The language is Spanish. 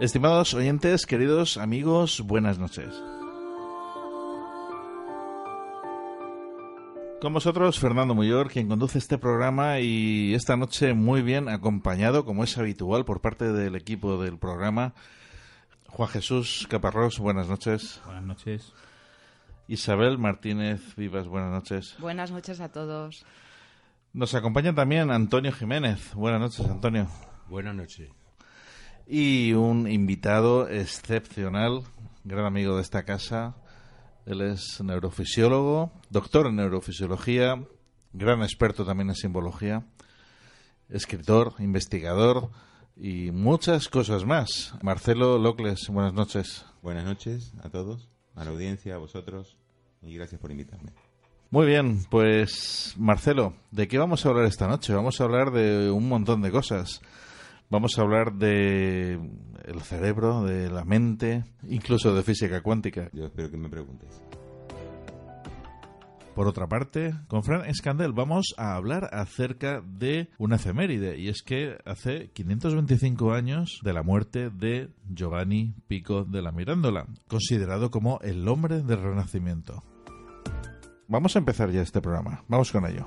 Estimados oyentes, queridos amigos, buenas noches. Con vosotros, Fernando Muyor, quien conduce este programa y esta noche muy bien acompañado, como es habitual, por parte del equipo del programa. Juan Jesús Caparrós, buenas noches. Buenas noches. Isabel Martínez Vivas, buenas noches. Buenas noches a todos. Nos acompaña también Antonio Jiménez. Buenas noches, Antonio. Buenas noches y un invitado excepcional, gran amigo de esta casa. Él es neurofisiólogo, doctor en neurofisiología, gran experto también en simbología, escritor, investigador y muchas cosas más. Marcelo Locles, buenas noches. Buenas noches a todos, a la audiencia, a vosotros y gracias por invitarme. Muy bien, pues Marcelo, ¿de qué vamos a hablar esta noche? Vamos a hablar de un montón de cosas. Vamos a hablar de el cerebro, de la mente, incluso de física cuántica. Yo espero que me preguntes. Por otra parte, con Fran Escandel vamos a hablar acerca de una efeméride, y es que hace 525 años de la muerte de Giovanni Pico de la Mirandola, considerado como el hombre del Renacimiento. Vamos a empezar ya este programa, vamos con ello.